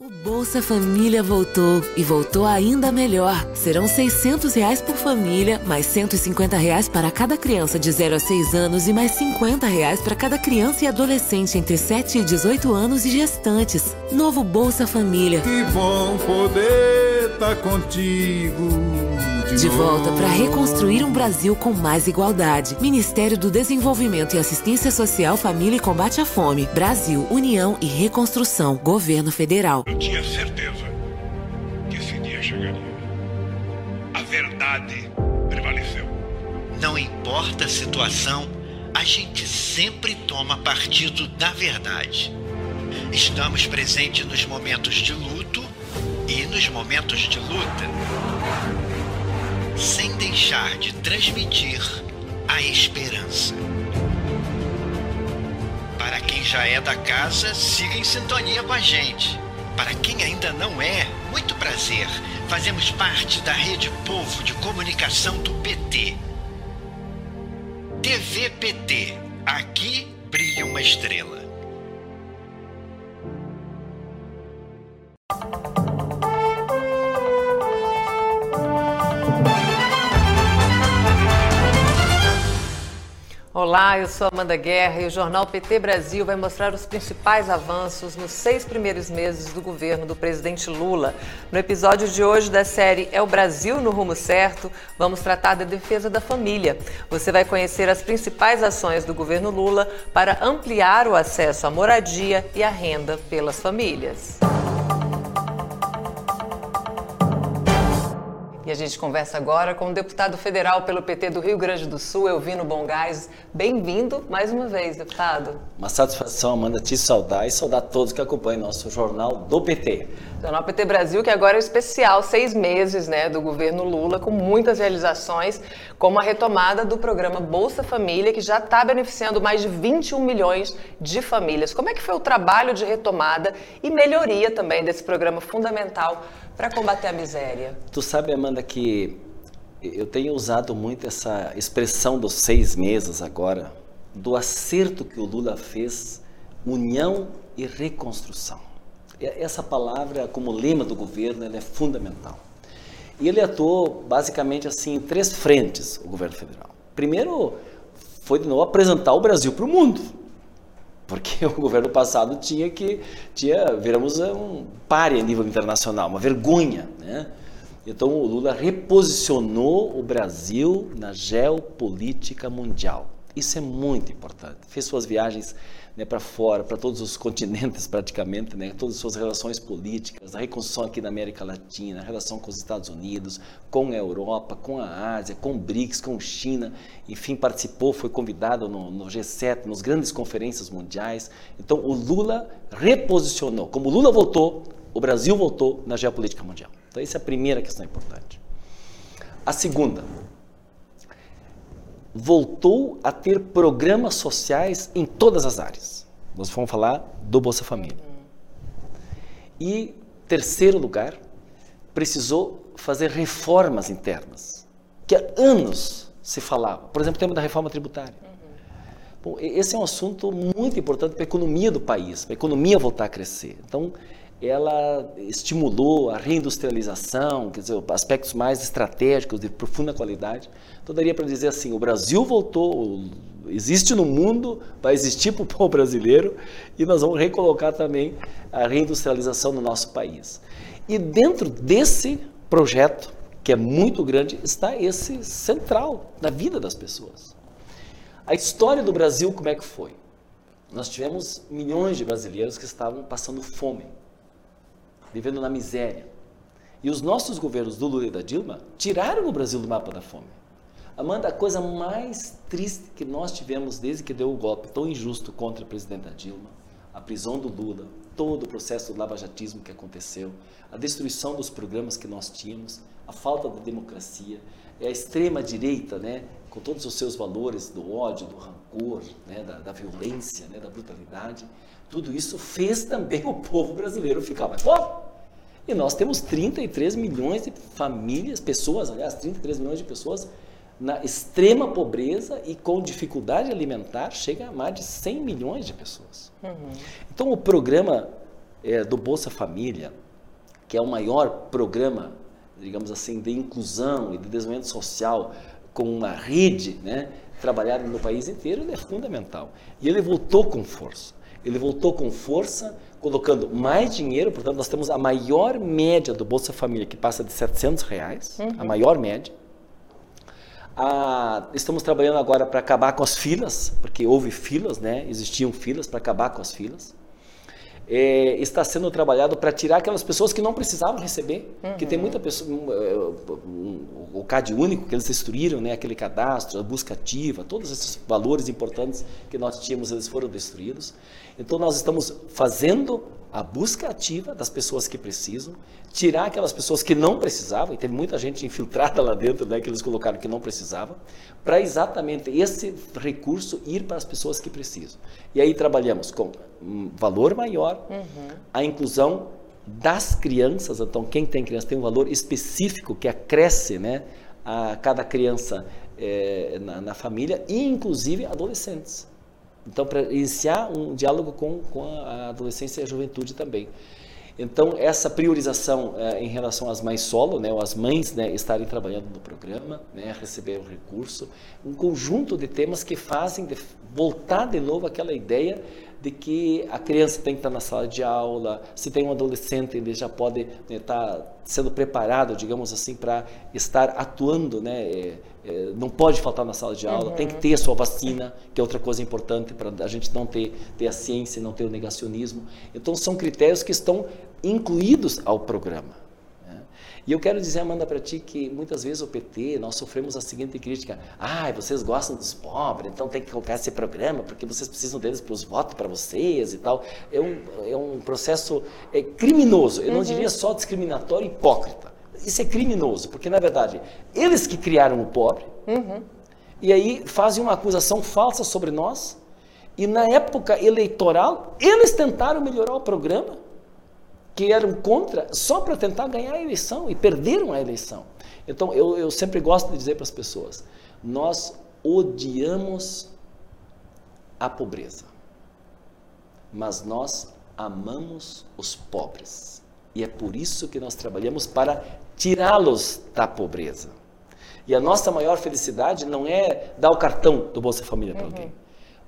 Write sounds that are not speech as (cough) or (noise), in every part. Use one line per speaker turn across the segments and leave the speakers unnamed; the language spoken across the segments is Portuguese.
O Bolsa Família voltou e voltou ainda melhor. Serão 600 reais por família, mais 150 reais para cada criança de 0 a 6 anos e mais 50 reais para cada criança e adolescente entre 7 e 18 anos e gestantes. Novo Bolsa Família.
Que bom poder estar tá contigo.
De, volta para reconstruir um Brasil com mais igualdade. Ministério do Desenvolvimento e Assistência Social, Família e Combate à Fome. Brasil, União e Reconstrução. Governo Federal.
Eu tinha certeza que esse dia chegaria. A verdade prevaleceu.
Não importa a situação, a gente sempre toma partido da verdade. Estamos presentes nos momentos de luto e nos momentos de luta, sem deixar de transmitir a esperança. Para quem já é da casa, siga em sintonia com a gente. Para quem ainda não é, muito prazer. Fazemos parte da Rede Povo de Comunicação do PT. TV PT. Aqui brilha uma estrela.
Olá, eu sou Amanda Guerra e o Jornal PT Brasil vai mostrar os principais avanços nos seis primeiros meses do governo do presidente Lula. No episódio de hoje da série É o Brasil no Rumo Certo, vamos tratar da defesa da família. Você vai conhecer as principais ações do governo Lula para ampliar o acesso à moradia e à renda pelas famílias. E a gente conversa agora com o deputado federal pelo PT do Rio Grande do Sul, Elvino Bongás. Bem-vindo mais uma vez, deputado.
Uma satisfação, Amanda, te saudar e saudar todos que acompanham nosso jornal do PT.
Jornal PT Brasil, que agora é o especial, seis meses né, do governo Lula, com muitas realizações, como a retomada do programa Bolsa Família, que já está beneficiando mais de 21 milhões de famílias. Como é que foi o trabalho de retomada e melhoria também desse programa fundamental para combater a miséria?
Tu sabe, Amanda, que eu tenho usado muito essa expressão dos seis meses agora, do acerto que o Lula fez, união e reconstrução. Essa palavra, como lema do governo, é fundamental. E ele atuou basicamente assim em três frentes, o governo federal. Primeiro, foi de novo apresentar o Brasil para o mundo porque (laughs) o governo passado tinha que tinha viramos um pare a nível internacional, uma vergonha, né? Então o Lula reposicionou o Brasil na geopolítica mundial. Isso é muito importante. Fez suas viagens né, para fora, para todos os (laughs) continentes praticamente, né, todas as suas relações políticas, a reconstrução aqui na América Latina, a relação com os Estados Unidos, com a Europa, com a Ásia, com o BRICS, com a China, enfim, participou, foi convidado no, no G7, nas grandes conferências mundiais. Então, o Lula reposicionou. Como o Lula voltou, o Brasil voltou na geopolítica mundial. Então, essa é a primeira questão importante. A segunda, voltou a ter programas sociais em todas as áreas. Nós vamos falar do Bolsa Família. E, terceiro lugar, precisou fazer reformas internas, que há anos se falava. Por exemplo, o tema da reforma tributária. Bom, esse é um assunto muito importante para a economia do país, para a economia voltar a crescer. Então, ela estimulou a reindustrialização, quer dizer, aspectos mais estratégicos de profunda qualidade. Então daria para dizer assim, o Brasil voltou, existe no mundo, vai existir para o (laughs) povo brasileiro e nós vamos recolocar também a reindustrialização no nosso país. E dentro desse projeto, que é muito grande, está esse central na vida das pessoas. A história do Brasil, como é que foi? Nós tivemos milhões de brasileiros que estavam passando fome vivendo na miséria. E os nossos governos do Lula e da Dilma tiraram o Brasil do mapa da fome. Amanda, a coisa mais triste que nós tivemos desde que deu o golpe tão injusto contra a presidenta Dilma, a prisão do Lula, todo o processo do lavajatismo que aconteceu, a destruição dos programas que nós tínhamos, a falta de democracia, a extrema direita, né, com todos os seus valores do ódio, do rancor, né, da, da violência, né, da brutalidade, tudo isso fez também o povo brasileiro ficar mais pobre. E nós temos 33 milhões de famílias, pessoas, aliás, 33 milhões de pessoas na extrema pobreza e com dificuldade alimentar, chega a mais de 100 milhões de pessoas. Uhum. Então, o programa é, do Bolsa Família, que é o maior programa, digamos assim, de inclusão e de desenvolvimento social com uma rede, né, trabalhada no país inteiro, ele é fundamental. E ele voltou com força. Ele voltou com força, colocando mais dinheiro, portanto, nós temos a maior média do Bolsa Família, que passa de 700 reais, uhum. a maior média. Ah, estamos trabalhando agora para acabar com as filas, porque houve filas, né? existiam filas para acabar com as filas é, está sendo trabalhado para tirar aquelas pessoas que não precisavam receber. Uhum. Que tem muita pessoa, um, o CAD único que eles destruíram, né, aquele cadastro, a busca ativa, todos esses valores importantes que nós tínhamos, eles foram destruídos. Então nós estamos fazendo a busca ativa das pessoas que precisam, tirar aquelas pessoas que não precisavam, e teve muita gente infiltrada lá dentro, né, que eles colocaram que não precisava, para exatamente esse recurso ir para as pessoas que precisam. E aí trabalhamos com um valor maior, uhum. a inclusão das crianças, então quem tem criança tem um valor específico que acresce né, a cada criança é, na, na família, e inclusive adolescentes. Então, para iniciar um diálogo com, com a adolescência e a juventude também. Então, essa priorização é, em relação às mães solo, né, ou as mães né, estarem trabalhando no programa, né, receber o recurso, um conjunto de temas que fazem de, voltar de novo aquela ideia de que a criança tem que estar na sala de aula, se tem um adolescente, ele já pode estar né, tá sendo preparado, digamos assim, para estar atuando, né? É, é, não pode faltar na sala de aula, uhum. tem que ter a sua vacina, que é outra coisa importante para a gente não ter, ter a ciência, não ter o negacionismo. Então, são critérios que estão incluídos ao programa. E eu quero dizer, Amanda, para ti que muitas vezes o PT, nós sofremos a seguinte crítica: ah, vocês gostam dos pobres, então tem que colocar esse programa porque vocês precisam deles para os votos para vocês e tal. É um, é um processo é, criminoso, eu não uhum. diria só discriminatório e hipócrita. Isso é criminoso, porque na verdade, eles que criaram o pobre, uhum. e aí fazem uma acusação falsa sobre nós, e na época eleitoral, eles tentaram melhorar o programa que eram contra só para tentar ganhar a eleição e perderam a eleição. Então, eu, eu sempre gosto de dizer para as pessoas: nós odiamos a pobreza, mas nós amamos os pobres. E é por isso que nós trabalhamos para tirá-los da pobreza. E a nossa maior felicidade não é dar o cartão do Bolsa Família para uhum. alguém,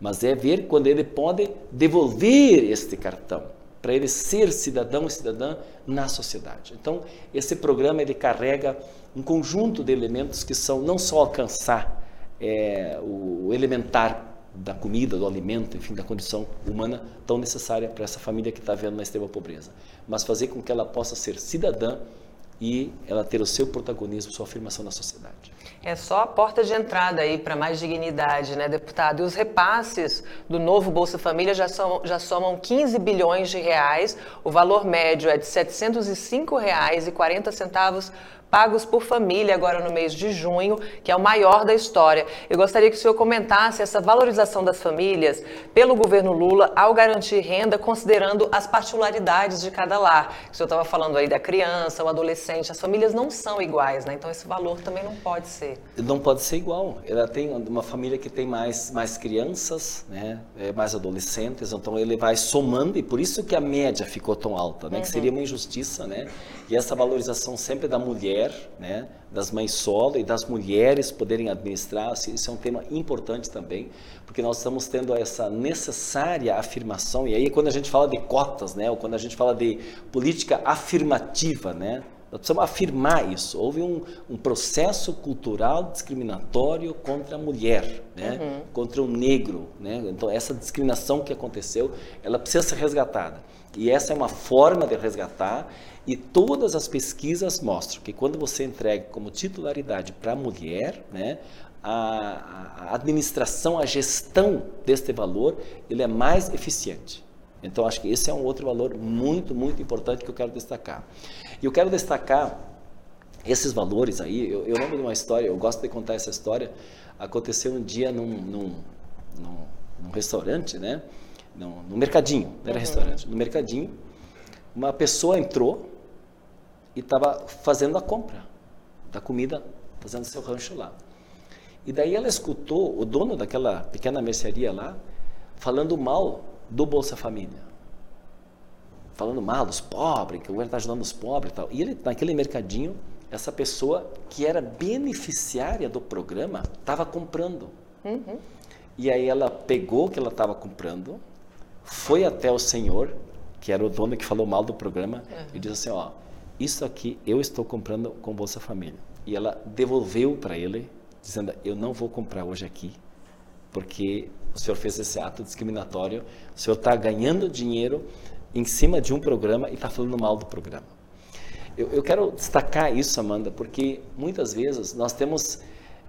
mas é ver quando ele pode devolver este cartão para ele ser cidadão e cidadã na sociedade. Então, esse programa ele carrega um conjunto de elementos que são não só alcançar é, o elementar da comida, do alimento, enfim, da condição humana tão necessária para essa família que está vendo na extrema pobreza, mas fazer com que ela possa ser cidadã e ela ter o seu protagonismo, sua afirmação na sociedade.
É só a porta de entrada aí para mais dignidade, né, deputado? E os repasses do novo Bolsa Família já, são, já somam 15 bilhões de reais. O valor médio é de R$ 705,40 pagos por família agora no mês de junho, que é o maior da história. Eu gostaria que o senhor comentasse essa valorização das famílias pelo governo Lula ao garantir renda, considerando as particularidades de cada lar. O senhor estava falando aí da criança, o adolescente, as famílias não são iguais, né? Então esse valor também não pode ser.
Não pode ser igual. Ela tem uma família que tem mais, mais crianças, né? É, mais adolescentes, então ele vai somando e por isso que a média ficou tão alta, né? Uhum. Que seria uma injustiça, né? E essa valorização sempre da mulher mulher, né, das mães solo e das mulheres poderem administrar, isso é um tema importante também, porque nós estamos tendo essa necessária afirmação, e aí quando a gente fala de cotas, né, ou quando a gente fala de política afirmativa, né, nós precisamos afirmar isso. Houve um, um processo cultural discriminatório contra a mulher, né? Uhum. contra o negro. Né? Então, essa discriminação que aconteceu, ela precisa ser resgatada. E essa é uma forma de resgatar e todas as pesquisas mostram que quando você entrega como titularidade para a mulher, né, a, administração, a gestão deste valor, ele é mais eficiente. Então, acho que esse é um outro valor muito, muito importante que eu quero destacar. E eu quero destacar esses valores aí. Eu, eu lembro de uma história, eu gosto de contar essa história. Aconteceu um dia num, num, num, num restaurante, né? Num, num mercadinho, não era uhum. restaurante, no mercadinho uma pessoa entrou e estava fazendo a compra da comida, fazendo seu rancho lá. E daí ela escutou o dono daquela pequena mercearia lá falando mal do Bolsa Família. falando mal dos pobres, que o governo está ajudando os pobres e tal. E ele, naquele mercadinho, essa pessoa que era beneficiária do programa estava comprando. Uhum. E aí ela pegou o que ela estava comprando, foi até o senhor, que era o dono que falou mal do programa, uhum. e disse assim, ó, isso aqui eu estou comprando com Bolsa Família. E ela devolveu para ele, dizendo, eu não vou comprar hoje aqui, porque o senhor fez esse ato discriminatório, o senhor está ganhando dinheiro em cima de um programa e está falando mal do programa. Eu, eu, quero destacar isso, Amanda, porque muitas vezes nós temos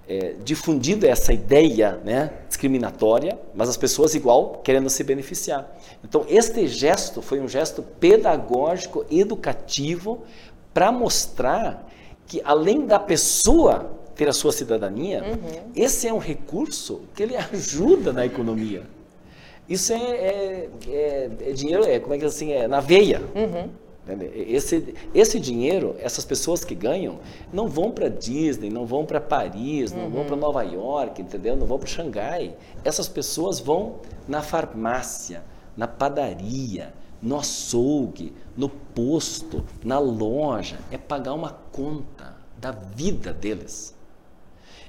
é, difundido essa ideia né, discriminatória, mas as pessoas igual querendo se beneficiar. Então, este gesto foi um gesto pedagógico, educativo, para mostrar que além da pessoa ter a sua cidadania, uhum. esse é um recurso que ele (laughs) ajuda na economia. Isso é, é, é, é dinheiro, é, como é que assim, é na veia. Uhum. Esse, esse dinheiro, essas pessoas que ganham, não vão para Disney, não vão para Paris, não vão para uhum. Nova York, entendeu? Não vão para Xangai. Essas pessoas vão na farmácia, na padaria, no açougue, no posto, na loja. É pagar uma conta da vida deles.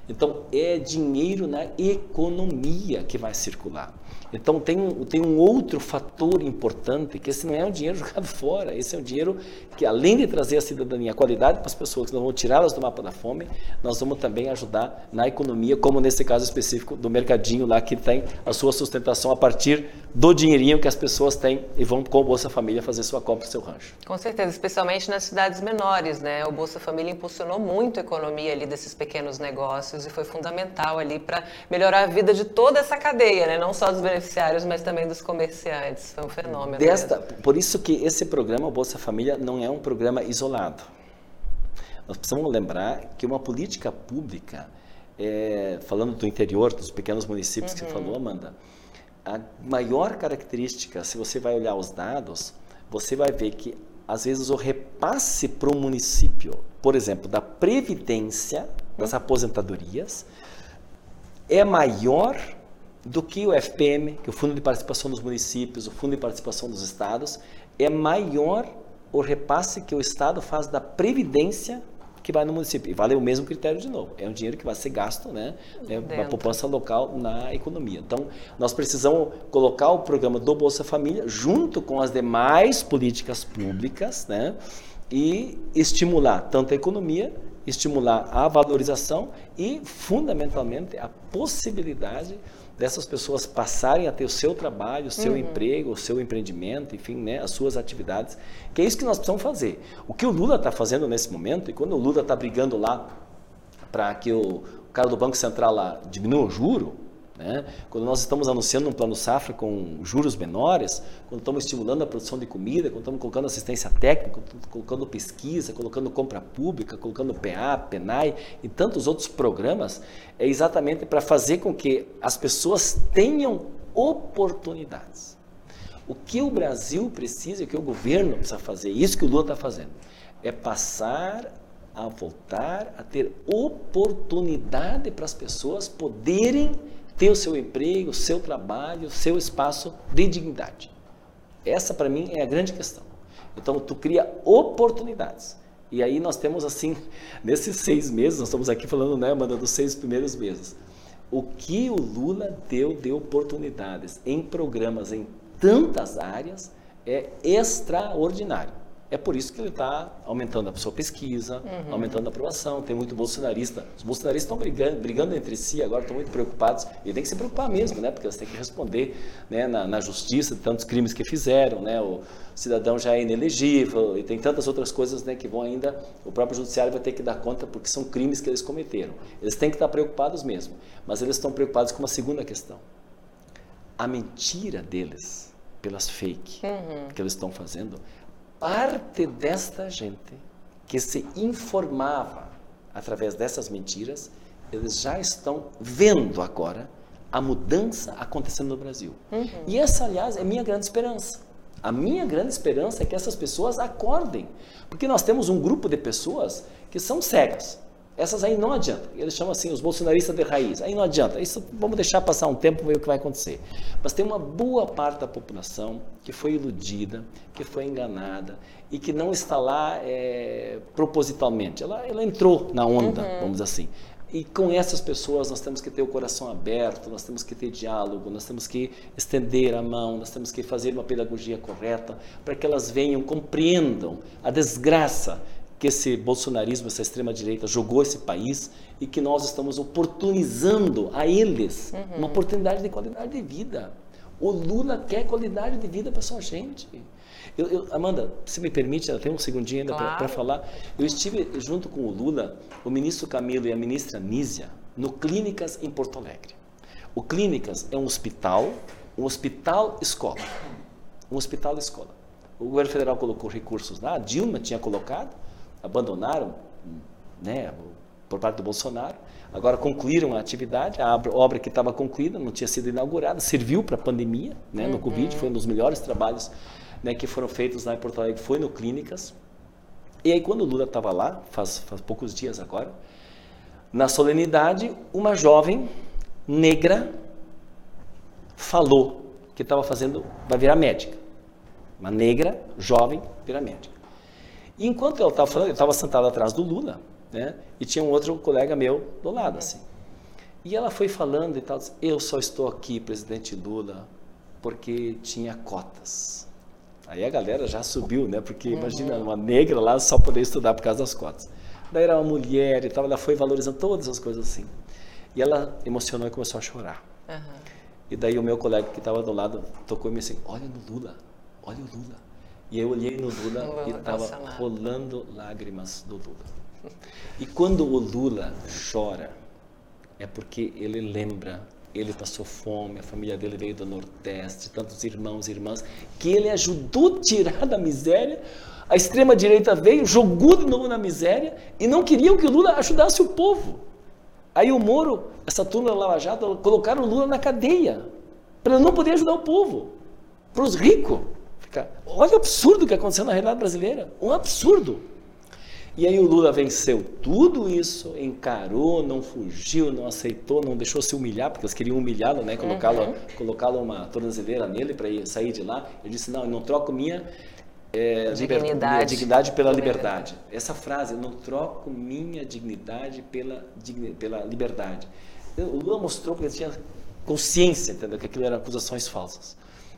Então, é dinheiro na economia que vai circular. Então tem um, tem um outro fator importante, que esse não é um dinheiro (laughs) jogado fora, esse é um dinheiro que além de trazer a cidadania, a qualidade para as pessoas, que não vão tirá-las do mapa da fome, nós vamos também ajudar na economia, como nesse caso específico do mercadinho lá, que tem a sua sustentação a partir do dinheirinho que as pessoas têm e vão com o Bolsa Família fazer sua compra, seu rancho.
Com certeza, especialmente nas cidades menores, né? O Bolsa Família impulsionou muito a economia ali desses pequenos negócios e foi fundamental ali para melhorar a vida de toda essa cadeia, né? Não só dos beneficiários mas também dos comerciantes. Foi um fenômeno.
Desta, por isso que esse programa, o Bolsa Família, não é um programa isolado. Nós precisamos lembrar que uma política pública, é, falando do interior, dos pequenos municípios uhum. que você falou, Amanda, a maior característica, se você vai olhar os dados, você vai ver que às vezes o repasse para o município, por exemplo, da previdência, das aposentadorias, é maior do que o FPM, que é o Fundo de Participação dos Municípios, o Fundo de Participação dos Estados, é maior o repasse que o Estado faz da previdência que vai no município. E vale o mesmo critério de novo. É um dinheiro que vai ser gasto né, né para a poupança local na economia. Então, nós precisamos colocar o programa do Bolsa Família junto com as demais políticas públicas né, e estimular tanto a economia, estimular a valorização e, fundamentalmente, a possibilidade dessas pessoas passarem a ter o seu trabalho, o seu uhum. emprego, o seu empreendimento, enfim, né, as suas atividades, que é isso que nós precisamos fazer. O que o Lula está fazendo nesse momento, e quando o Lula está brigando lá para que o, o cara do Banco Central lá diminua o juro, né? Quando nós estamos anunciando um plano safra com juros menores, quando estamos estimulando a produção de comida, quando estamos colocando assistência técnica, colocando pesquisa, colocando compra pública, colocando PA, PENAI e tantos outros programas, é exatamente para fazer com que as pessoas tenham oportunidades. O que o Brasil precisa, o que o governo precisa fazer, isso que o Lula está fazendo, é passar a voltar a ter oportunidade para as pessoas poderem ter o seu emprego, o seu trabalho, o seu espaço de dignidade. Essa, para mim, é a grande questão. Então, tu cria oportunidades. E aí nós temos, assim, (laughs) nesses seis meses, nós estamos aqui falando, né, Amanda, dos seis primeiros meses. O que o Lula deu de oportunidades em programas em tantas áreas é extraordinário. É por isso que ele está aumentando a sua pesquisa, uhum. aumentando a aprovação. Tem muito bolsonarista. Os bolsonaristas estão brigando, brigando entre si agora, estão muito preocupados. E tem que se preocupar mesmo, né? Porque eles têm que responder né, na, na, justiça de tantos crimes que fizeram, né? O cidadão já é inelegível e tem tantas outras coisas né, que vão ainda. O próprio judiciário vai ter que dar conta porque são crimes que eles cometeram. Eles têm que estar preocupados mesmo. Mas eles estão preocupados com uma segunda questão. A mentira deles, pelas fake uhum. que eles estão fazendo, parte desta gente que se informava através dessas mentiras, eles já estão vendo agora a mudança acontecendo no Brasil. Uhum. E essa, aliás, é minha grande esperança. A minha grande esperança é que essas pessoas acordem, porque nós temos um grupo de pessoas que são cegas. Essas aí não adianta. Eles chamam assim os bolsonaristas de raiz. Aí não adianta. Isso vamos deixar passar um tempo ver o que vai acontecer. Mas tem uma boa parte da população que foi iludida, que foi enganada e que não está lá é, propositalmente. Ela, ela entrou na onda, uhum. vamos dizer assim. E com essas pessoas nós temos que ter o coração aberto, nós temos que ter diálogo, nós temos que estender a mão, nós temos que fazer uma pedagogia correta para que elas venham, compreendam a desgraça que esse bolsonarismo, essa extrema-direita jogou esse país e que nós estamos oportunizando a eles uhum. uma oportunidade de qualidade de vida. O Lula quer qualidade de vida para sua gente. Eu, eu, Amanda, se me permite, eu tenho um segundinho ainda claro. para falar. Eu estive junto com o Lula, o ministro Camilo e a ministra Nízia, no Clínicas em Porto Alegre. O Clínicas é um hospital, um hospital escola. Um hospital escola. O governo federal colocou recursos lá, a Dilma tinha colocado, abandonaram, né, por parte do Bolsonaro. Agora concluíram a atividade, a obra que estava concluída, não tinha sido inaugurada, serviu para a pandemia, né, no uhum. Covid, foi um dos melhores trabalhos né, que foram feitos lá em Porto Alegre, foi no Clínicas. E aí quando o Lula estava lá, faz, faz poucos dias agora, na solenidade, uma jovem negra falou que estava fazendo, vai virar médica. Uma negra, jovem, virar médica. E enquanto ela estava falando, eu estava sentado atrás do Lula, né? E tinha um outro colega meu do lado, assim. E ela foi falando e tal, eu só estou aqui, presidente Lula, porque tinha cotas. Aí a galera já subiu, né? Porque uhum. imagina uma negra lá só poder estudar por causa das cotas. Daí era uma mulher e tal, ela foi valorizando todas as coisas assim. E ela emocionou e começou a chorar. Uhum. E daí o meu colega que estava do lado tocou e me disse, olha no Lula, olha o Lula. E eu olhei no Lula e estava rolando lágrimas do Lula. E quando o Lula chora, é porque ele lembra, ele passou fome, a família dele veio do Nordeste, tantos irmãos e irmãs, que ele ajudou a tirar da miséria. A extrema-direita veio, jogou de novo na miséria e não queriam que o Lula ajudasse o povo. Aí o Moro, essa turma da Lava Jato, colocaram o Lula na cadeia, para não poder ajudar o povo, para os ricos. Olha o absurdo que aconteceu na realidade brasileira. Um absurdo. E aí o Lula venceu tudo isso, encarou, não fugiu, não aceitou, não deixou se humilhar, porque eles queriam humilhá-lo, né? Colocá-lo uhum. colocá uma tornozeleira nele para sair de lá. Ele disse, não, eu não troco minha, é, dignidade. minha dignidade pela liberdade. Essa frase, eu não troco minha dignidade pela, pela liberdade. O Lula mostrou que ele tinha consciência, entendeu? Que aquilo eram acusações falsas.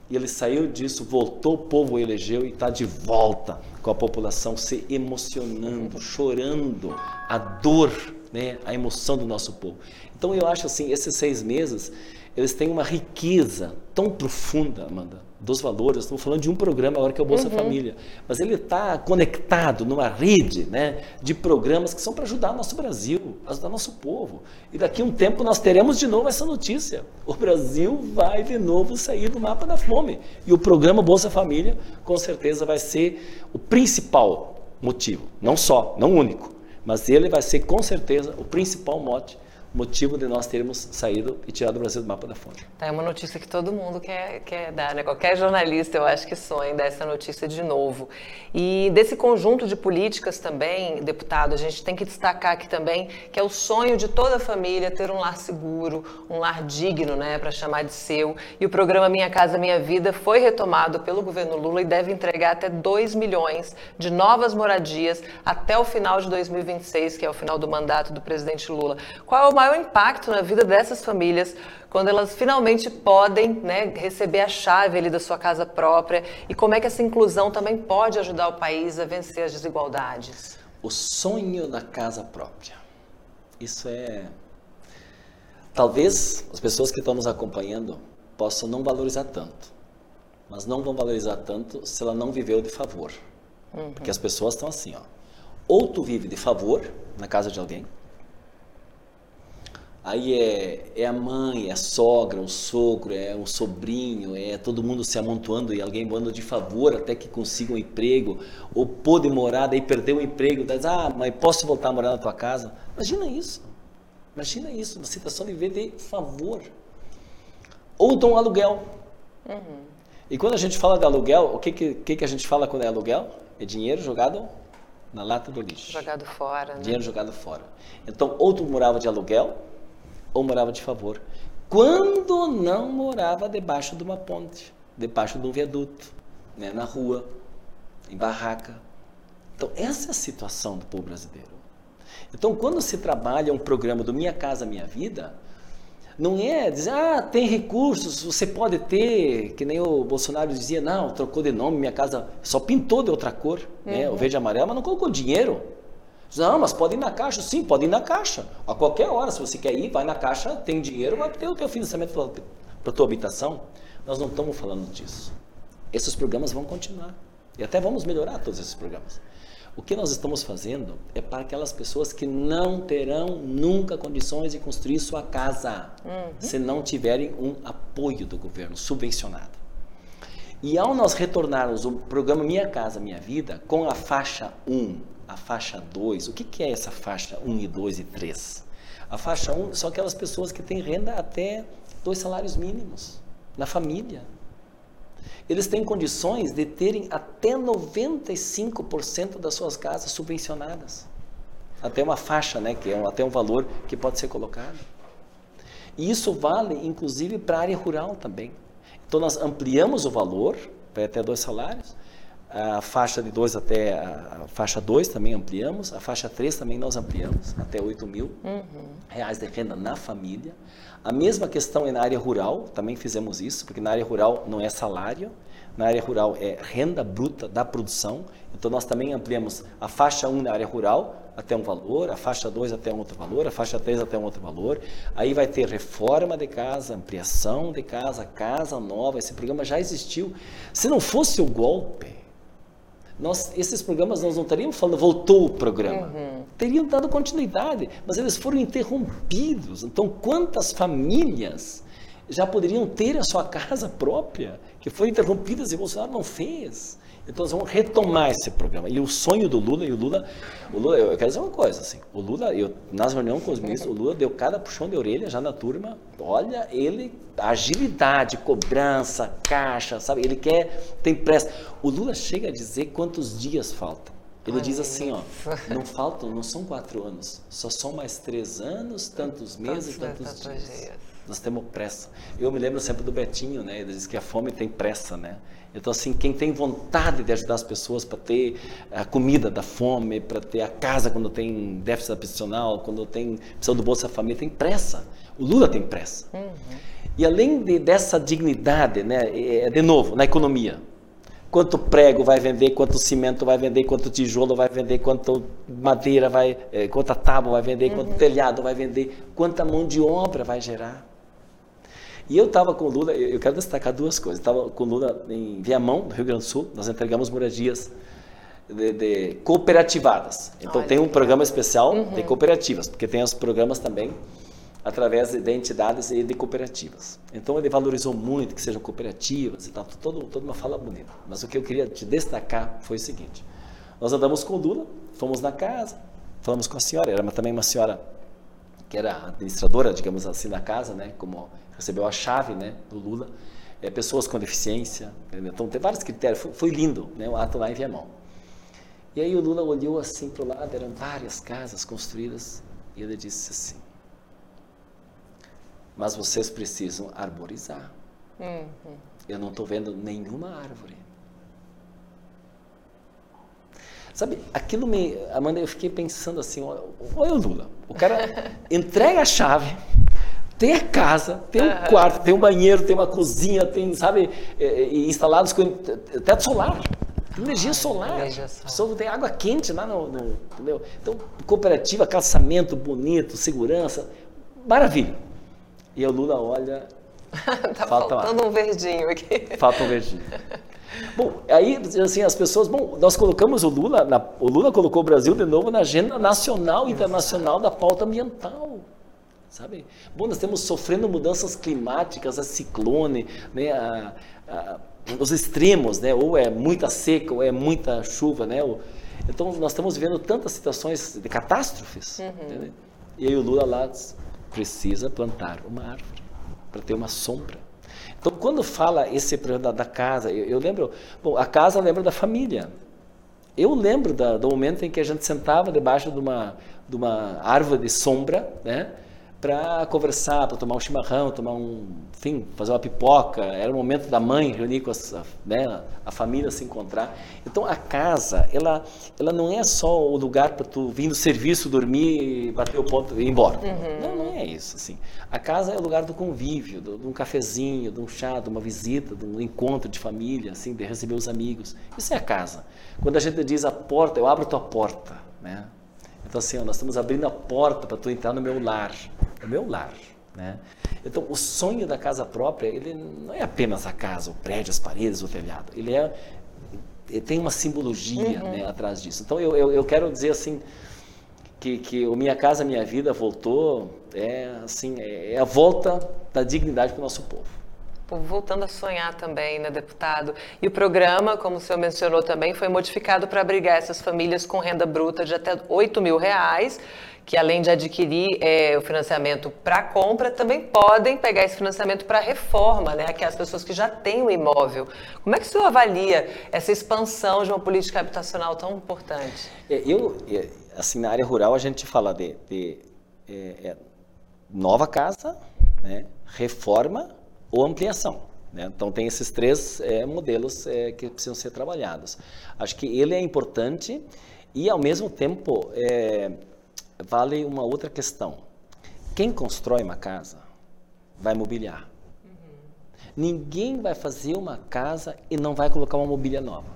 E ele saiu disso, voltou, o povo elegeu e está de volta com a população se emocionando, chorando a dor, né, a emoção do nosso povo. Então eu acho assim, esses seis meses, eles têm uma riqueza tão profunda, Amanda, dos valores. Estamos falando de um programa agora que é o Bolsa uhum. Família, mas ele está conectado numa rede né, de programas que são para ajudar o nosso Brasil, ajudar o nosso povo. E daqui a um tempo nós teremos de novo essa notícia. O Brasil vai de novo sair do mapa da fome. E o programa Bolsa Família, com certeza, vai ser o principal motivo. Não só, não único, mas ele vai ser com certeza o principal mote motivo de nós termos saído e tirado o Brasil do mapa da fome.
Tá, é uma notícia que todo mundo quer, quer dar, né? Qualquer jornalista, eu acho que sonha em dar essa notícia de novo. E desse conjunto de políticas também, deputado, a gente tem que destacar aqui também que é o sonho de toda família ter um lar seguro, um lar digno, né, para chamar de seu. E o programa Minha Casa Minha Vida foi retomado pelo governo Lula e deve entregar até 2 milhões de novas moradias até o final de 2026, que é o final do mandato do presidente Lula. Qual é o maior maior impacto na vida dessas famílias quando elas finalmente podem né, receber a chave ali da sua casa própria e como é que essa inclusão também pode ajudar o país a vencer as desigualdades?
O sonho da casa própria. Isso é. Talvez as pessoas que estão nos acompanhando possam não valorizar tanto, mas não vão valorizar tanto se ela não viveu de favor. Uhum. Porque as pessoas estão assim, ó. Ou tu vive de favor na casa de alguém, Aí é, é a mãe, é a sogra, o sogro, é o sobrinho, é todo mundo se amontoando e alguém boando de favor até que consiga um emprego, ou pôde morar, daí perdeu o emprego, diz, ah, mas posso voltar a morar na tua casa? Imagina isso. Imagina isso, uma situação de viver de favor. Ou dão um aluguel. Uhum. E quando a gente fala de aluguel, o que, que, que, que a gente fala quando é aluguel? É dinheiro jogado na lata do lixo.
Jogado fora, né?
Dinheiro jogado fora. Então, ou tu morava de aluguel, ou morava de favor. Quando não morava debaixo de uma ponte, debaixo de um viaduto, né, na rua, em barraca. Então, essa é a situação do povo brasileiro. Então, quando se trabalha um programa do Minha Casa Minha Vida, não é dizer, ah, tem recursos, você pode ter, que nem o Bolsonaro dizia, não, trocou de nome, minha casa só pintou de outra cor, uhum. né, o verde e amarelo, mas não colocou dinheiro. Não, mas pode ir na caixa, sim, pode ir na caixa. A qualquer hora, se você quer ir, vai na caixa, tem dinheiro, vai ter o teu financiamento para a tua habitação. Nós não estamos falando disso. Esses programas vão continuar. E até vamos melhorar todos esses programas. O que nós estamos fazendo é para aquelas pessoas que não terão nunca condições de construir sua casa uhum. se não tiverem um apoio do governo subvencionado. E ao nós retornarmos o programa Minha Casa Minha Vida com a faixa 1, a faixa 2, o que, que é essa faixa 1 e 2 e 3? A faixa 1 são aquelas pessoas que têm renda até dois salários mínimos na família eles têm condições de terem até 95% das suas casas subvencionadas. Até uma faixa, né, que é um, até um valor que pode ser colocado. E isso vale, inclusive, para a área rural também. Então, nós ampliamos o valor para até dois salários, a faixa de 2 até a, faixa 2 também ampliamos, a faixa 3 também nós ampliamos, até 8 mil uhum. reais de renda na família. A mesma questão é na área rural, também fizemos isso, porque na área rural não é salário, na área rural é renda bruta da produção. Então nós também ampliamos a faixa 1 na área rural até um valor, a faixa 2 até um outro valor, a faixa 3 até um outro valor. Aí vai ter reforma de casa, ampliação de casa, casa nova. Esse programa já existiu. Se não fosse o golpe, nós, esses programas nós não estaríamos falando, voltou o programa. Uhum. Teriam dado continuidade, mas eles foram interrompidos. Então, quantas famílias já poderiam ter a sua casa própria, que foram interrompidas e Bolsonaro não fez? Então nós vamos retomar esse programa. E o sonho do Lula, e o Lula, o Lula eu quero dizer uma coisa, assim, o Lula, eu, nas reuniões com os ministros, o Lula deu cada puxão de orelha já na turma, olha, ele, agilidade, cobrança, caixa, sabe, ele quer, tem pressa. O Lula chega a dizer quantos dias faltam. Ele Ai, diz assim, ó, não faltam, não são quatro anos, só são mais três anos, tantos meses, tantos, tantos dias. dias. Nós temos pressa. Eu me lembro sempre do Betinho, né? Ele diz que a fome tem pressa, né? Então, assim, quem tem vontade de ajudar as pessoas para ter a comida da fome, para ter a casa quando tem déficit habitacional, quando tem precisa do Bolsa Família, tem pressa. O Lula tem pressa. Uhum. E além de, dessa dignidade, né, é, de novo, na economia, quanto prego vai vender, quanto cimento vai vender, quanto tijolo vai vender, quanto madeira vai, é, quanta tábua vai vender, uhum. quanto telhado vai vender, quanta mão de obra vai gerar. E eu estava com o Lula, eu quero destacar duas coisas. Estava com o Lula em Viamão, no Rio Grande do Sul, nós entregamos moradias de, de cooperativadas. Então Olha, tem um programa especial uhum. de cooperativas, porque tem os programas também através de entidades e de cooperativas. Então ele valorizou muito que sejam cooperativas e tal, todo, toda uma fala bonita. Mas o que eu queria te destacar foi o seguinte: nós andamos com o Lula, fomos na casa, falamos com a senhora, era também uma senhora que era administradora, digamos assim, da casa, né, como recebeu a chave né, do Lula, é, pessoas com deficiência, entendeu? então tem vários critérios, foi, foi, lindo né, o ato lá em Viamão. E aí o Lula olhou assim para o lado, eram várias casas construídas, e ele disse assim, mas vocês precisam arborizar. Uhum. Eu não estou vendo nenhuma árvore. Sabe, aquilo me. Amanda, eu fiquei pensando assim: olha o Lula. O cara (laughs) entrega a chave, tem a casa, tem um quarto, tem um banheiro, tem uma cozinha, tem, sabe, é, é, instalados com teto solar. Energia solar. Energia solar. tem água quente lá no, no, entendeu? Então, cooperativa, calçamento bonito, segurança, maravilha. E o Lula olha. (laughs)
tá falta faltando lá. um verdinho aqui.
Falta um verdinho. Bom, aí assim as pessoas, bom, nós colocamos o Lula, na, o Lula colocou o Brasil de novo na agenda nacional e internacional da pauta ambiental sabe? Bom, nós estamos sofrendo mudanças climáticas, a ciclone, né, a, a, os extremos, né? Ou é muita seca, ou é muita chuva, né? então nós estamos vivendo tantas situações de catástrofes. Uhum. E aí o Lula lá precisa plantar uma árvore para ter uma sombra. Então quando fala esse problema da, da casa, eu, eu, lembro, bom, a casa lembra da família. Eu lembro da, do momento em que a gente sentava debaixo de uma, de uma árvore de sombra, né? Para conversar, para tomar um chimarrão, tomar um, enfim, fazer uma pipoca. Era o momento da mãe reunir com as, né, a família se encontrar. Então a casa, ela, ela não é só o lugar para tu vir do serviço, dormir, bater o ponto e ir embora. Uhum. Não, não é isso. Assim. A casa é o lugar do convívio, do, de um cafezinho, de um chá, de uma visita, de um encontro de família, assim, de receber os amigos. Isso é a casa. Quando a gente diz a porta, eu abro tua porta, né? Então assim, ó, nós estamos abrindo a porta para tu entrar no meu lar o meu lar. Né? Então, o sonho da casa própria, ele não é apenas a casa, o prédio, as paredes, o telhado. Ele é ele tem uma simbologia uhum. né, atrás disso. Então, eu, eu, eu, quero dizer assim que, que o Minha Casa Minha Vida voltou, é, assim, é, é a volta da dignidade para o nosso povo
povo voltando a sonhar também, né, deputado? E o programa, como o senhor mencionou também, foi modificado para abrigar essas famílias com renda bruta de até 8 mil reais que além de adquirir é, o financiamento para compra, também podem pegar esse financiamento para reforma, né? Aquelas pessoas que já têm o imóvel. Como é que o senhor avalia essa expansão de uma política habitacional tão importante?
É, eu, é, assim, na área rural a gente fala de, de é, é, nova casa, né? reforma ou ampliação. Né? Então tem esses três é, modelos que precisam ser trabalhados. Acho que ele é importante e ao mesmo tempo vale uma outra questão. Quem constrói uma casa vai mobiliar. Uhum. Ninguém vai fazer uma casa e não vai colocar uma mobília nova.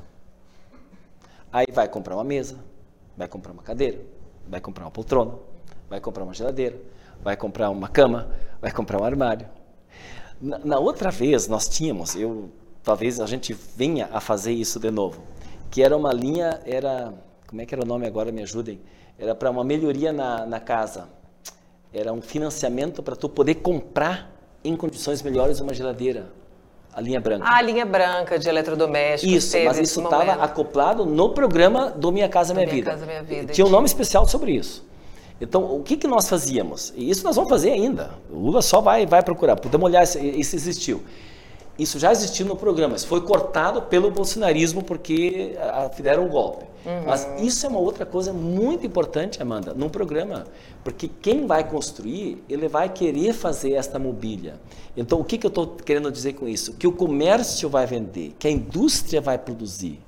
Aí vai comprar uma mesa, vai comprar uma cadeira, vai comprar uma poltrona, vai comprar uma geladeira, vai comprar uma cama, vai comprar um armário. Na, na outra vez nós tínhamos, eu talvez a gente venha a fazer isso de novo, que era uma linha, era como é que era o nome agora? Me ajudem era para uma melhoria na, na casa. Era um financiamento para tu poder comprar em condições melhores uma geladeira. A linha branca.
Ah, a linha branca de eletrodomésticos.
Isso, mas isso estava acoplado no programa do Minha Casa Minha, Minha Vida. Casa, Minha Vida. Tinha um nome especial sobre isso. Então, o que, que nós fazíamos? E isso nós vamos fazer ainda. O Lula só vai, vai procurar. Podemos olhar, isso existiu. Isso já existiu no programa, isso foi cortado pelo bolsonarismo porque fizeram um golpe. Uhum. Mas isso é uma outra coisa muito importante, Amanda, num programa. Porque quem vai construir, ele vai querer fazer esta mobília. Então, o que, que eu estou querendo dizer com isso? Que o comércio vai vender, que a indústria vai produzir.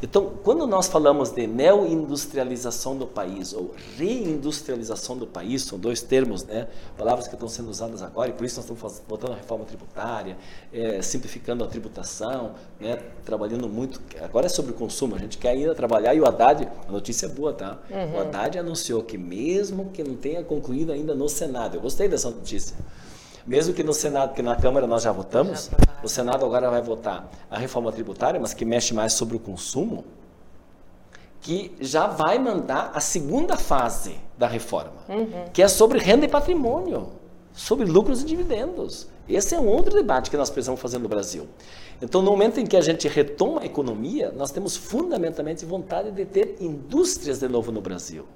Então, quando nós falamos de neoindustrialização do país ou reindustrialização do país, são dois termos, né, palavras que estão sendo usadas agora, e por isso nós estamos voltando à reforma tributária, é, simplificando a tributação, né, trabalhando muito. Agora é sobre o consumo, a gente quer ainda trabalhar, e o Haddad, a notícia é boa, tá? Uhum. O Haddad anunciou que, mesmo que não tenha concluído ainda no Senado, eu gostei dessa notícia mesmo que no Senado, que na Câmara nós já votamos, o Senado agora vai votar a reforma tributária, mas que mexe mais sobre o consumo, que já vai mandar a segunda fase da reforma, uhum. que é sobre renda e patrimônio, sobre lucros e dividendos. Esse é um outro debate que nós precisamos fazer no Brasil. Então, no momento em que a gente retoma a economia, nós temos fundamentalmente vontade de ter indústrias de novo no Brasil.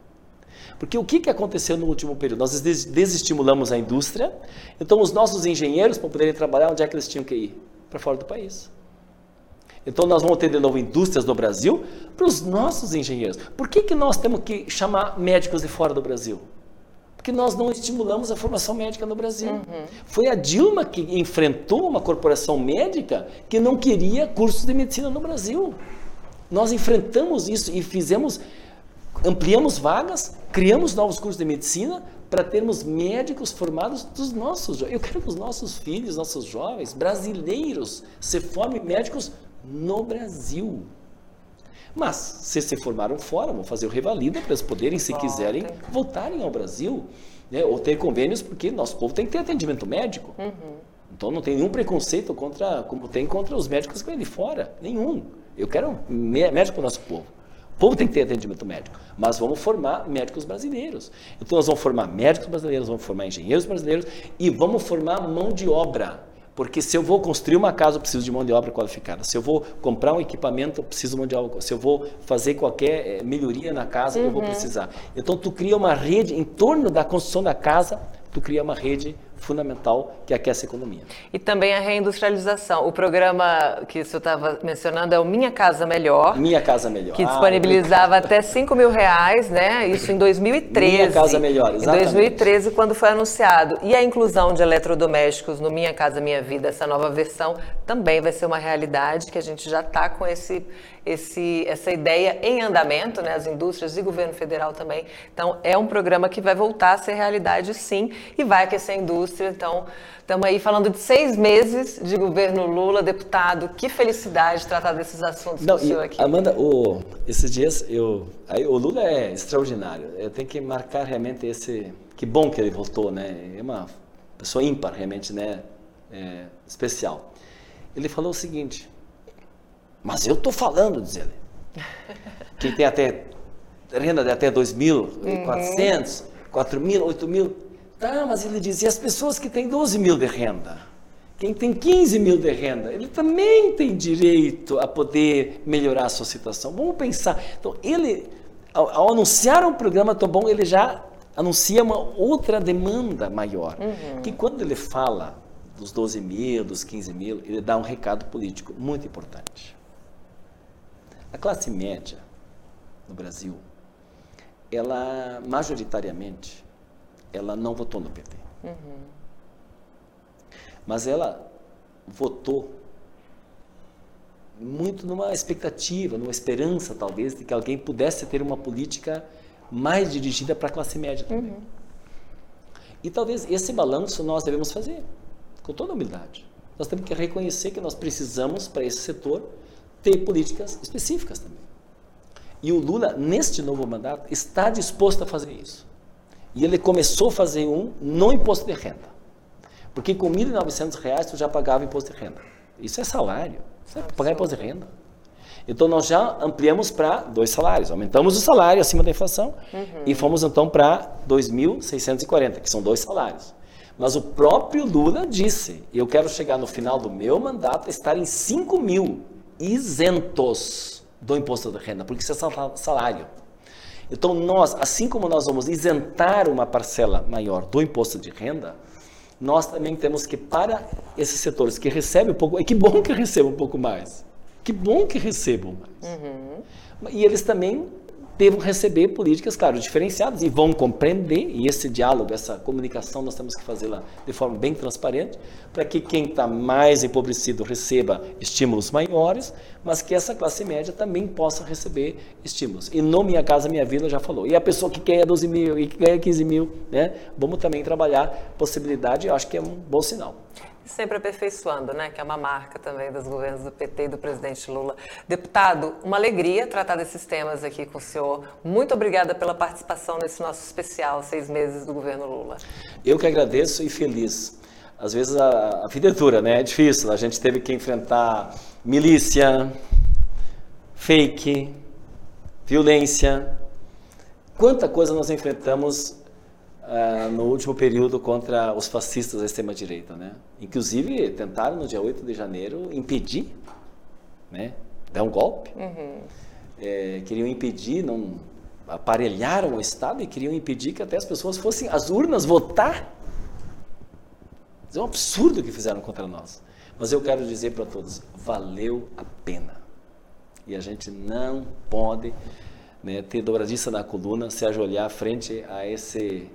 Porque o que, que aconteceu no último período? Nós desestimulamos a indústria, então os nossos engenheiros, para poderem trabalhar, onde é que eles tinham que ir? Para fora do país. Então nós vamos ter de novo indústrias do Brasil para os nossos engenheiros. Por que, que nós temos que chamar médicos de fora do Brasil? Porque nós não estimulamos a formação médica no Brasil. Uhum. Foi a Dilma que enfrentou uma corporação médica que não queria cursos de medicina no Brasil. Nós enfrentamos isso e fizemos ampliamos vagas, criamos novos cursos de medicina para termos médicos formados dos nossos. Eu quero que os nossos filhos, nossos jovens brasileiros se formem médicos no Brasil. Mas, se se formaram fora, vão fazer o revalida para eles poderem, se quiserem, voltarem ao Brasil. Né? Ou ter convênios, porque nosso povo tem que ter atendimento médico. Uhum. Então, não tem nenhum preconceito contra, como tem contra os médicos que vêm de fora. Nenhum. Eu quero médico para o nosso povo. O povo tem que ter atendimento médico, mas vamos formar médicos brasileiros. Então nós vamos formar médicos brasileiros, vamos formar engenheiros brasileiros e vamos formar mão de obra. Porque se eu vou construir uma casa, eu preciso de mão de obra qualificada. Se eu vou comprar um equipamento, eu preciso de mão de obra. Se eu vou fazer qualquer eh, melhoria na casa, uhum. eu vou uhum. precisar. Então tu cria uma rede em torno da construção da casa, tu cria uma rede fundamental que aquece a economia.
E também a reindustrialização. O programa que o senhor estava mencionando é o Minha Casa Melhor.
Minha Casa Melhor.
Que disponibilizava ah, até 5 mil reais, né? Isso em 2013.
Minha Casa Melhor, exatamente.
Em 2013, quando foi anunciado. E a inclusão de eletrodomésticos no Minha Casa Minha Vida, essa nova versão, também vai ser uma realidade que a gente já está com esse esse, essa ideia em andamento, né, as indústrias e governo federal também. Então, é um programa que vai voltar a ser realidade, sim, e vai aquecer a indústria. Então, estamos aí falando de seis meses de governo Lula, deputado. Que felicidade tratar desses assuntos
Não,
com o senhor aqui.
Amanda, o, esses dias, eu, aí, o Lula é extraordinário. Eu tenho que marcar realmente esse... Que bom que ele voltou, né? É uma pessoa ímpar, realmente, né? É, especial. Ele falou o seguinte mas eu estou falando, diz ele. Quem tem até renda de até 2.400, uhum. 4 mil, 8 mil. Tá, mas ele dizia as pessoas que têm 12 mil de renda. Quem tem 15 mil de renda, ele também tem direito a poder melhorar a sua situação. Vamos pensar. Então, ele, ao, ao anunciar um programa tão bom, ele já anuncia uma outra demanda maior. Uhum. Que quando ele fala dos 12 mil, dos 15 mil, ele dá um recado político muito importante. A classe média no Brasil, ela majoritariamente, ela não votou no PT. Uhum. Mas ela votou muito numa expectativa, numa esperança talvez de que alguém pudesse ter uma política mais dirigida para a classe média também. Uhum. E talvez esse balanço nós devemos fazer com toda humildade. Nós temos que reconhecer que nós precisamos para esse setor ter políticas específicas também. E o Lula, neste novo mandato, está disposto a fazer isso. E ele começou a fazer um no imposto de renda. Porque com R$ 1.900 tu já pagava imposto de renda. Isso é salário. Você vai pagar imposto de renda. Então nós já ampliamos para dois salários. Aumentamos o salário acima da inflação uhum. e fomos então para 2.640, que são dois salários. Mas o próprio Lula disse: eu quero chegar no final do meu mandato estar em 5 mil isentos do imposto de renda, porque isso é salário. Então, nós, assim como nós vamos isentar uma parcela maior do imposto de renda, nós também temos que, para esses setores que recebem um pouco, e que bom que recebam um pouco mais, que bom que recebam mais. Uhum. E eles também devam receber políticas, claro, diferenciadas e vão compreender, e esse diálogo, essa comunicação nós temos que fazê-la de forma bem transparente, para que quem está mais empobrecido receba estímulos maiores, mas que essa classe média também possa receber estímulos. E no Minha Casa Minha Vida já falou. E a pessoa que ganha 12 mil e que ganha 15 mil, né? Vamos também trabalhar possibilidade, eu acho que é um bom sinal
sempre aperfeiçoando, né? Que é uma marca também dos governos do PT e do presidente Lula. Deputado, uma alegria tratar desses temas aqui com o senhor. Muito obrigada pela participação nesse nosso especial seis meses do governo Lula.
Eu que agradeço e feliz. Às vezes a, a vida é dura, né? É difícil. A gente teve que enfrentar milícia, fake, violência. Quanta coisa nós enfrentamos uh, no último período contra os fascistas da extrema-direita. Né? Inclusive, tentaram no dia 8 de janeiro impedir, né? dar um golpe. Uhum. É, queriam impedir, não aparelharam o Estado e queriam impedir que até as pessoas fossem às urnas votar. É um absurdo o que fizeram contra nós. Mas eu quero dizer para todos, valeu a pena. E a gente não pode né, ter dobradiça na coluna, se ajoelhar frente a esse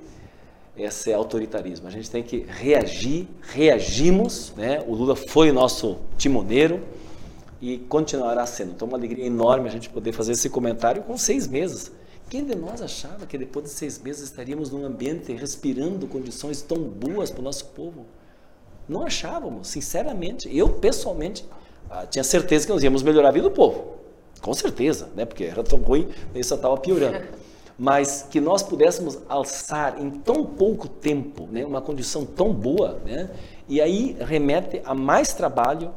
esse autoritarismo. A gente tem que reagir, reagimos, né? O Lula foi o nosso timoneiro e continuará sendo. Então, uma alegria enorme a gente poder fazer esse comentário com seis meses. Quem de nós achava que depois de seis meses estaríamos num ambiente respirando condições tão boas para o nosso povo? Não achávamos, sinceramente. Eu, pessoalmente, ah, tinha certeza que nós íamos melhorar a vida do povo. Com certeza, né? Porque era tão ruim, isso estava piorando. (laughs) mas que nós pudéssemos alçar em tão pouco tempo, né, uma condição tão boa, né, e aí remete a mais trabalho,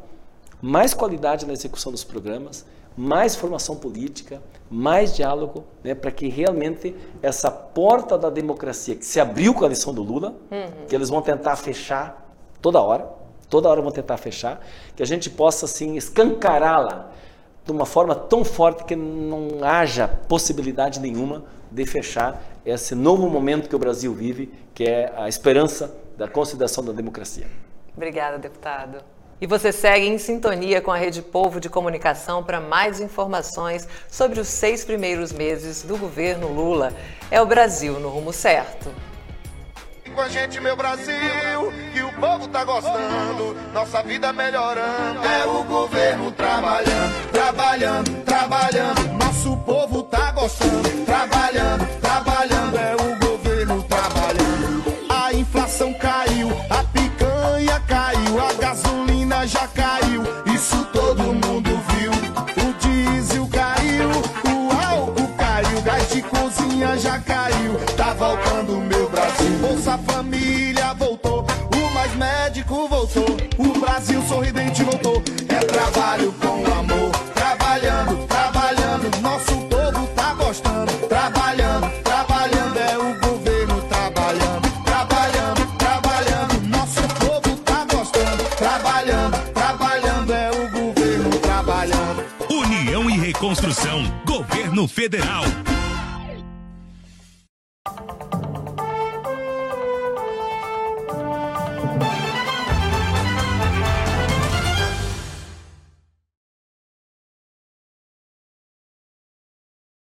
mais qualidade na execução dos programas, mais formação política, mais diálogo, né, para que realmente essa porta da democracia que se abriu com a eleição do Lula, uhum. que eles vão tentar fechar toda hora, toda hora vão tentar fechar, que a gente possa assim escancará-la de uma forma tão forte que não haja possibilidade nenhuma de fechar esse novo momento que o Brasil vive, que é a esperança da consolidação da democracia.
Obrigada, deputado. E você segue em sintonia com a Rede Povo de Comunicação para mais informações sobre os seis primeiros meses do governo Lula. É o Brasil no rumo certo.
Com a gente, meu Brasil, que o povo tá gostando, nossa vida melhorando. É o governo trabalhando, trabalhando, trabalhando. Nosso povo tá gostando, trabalhando.
Governo Federal.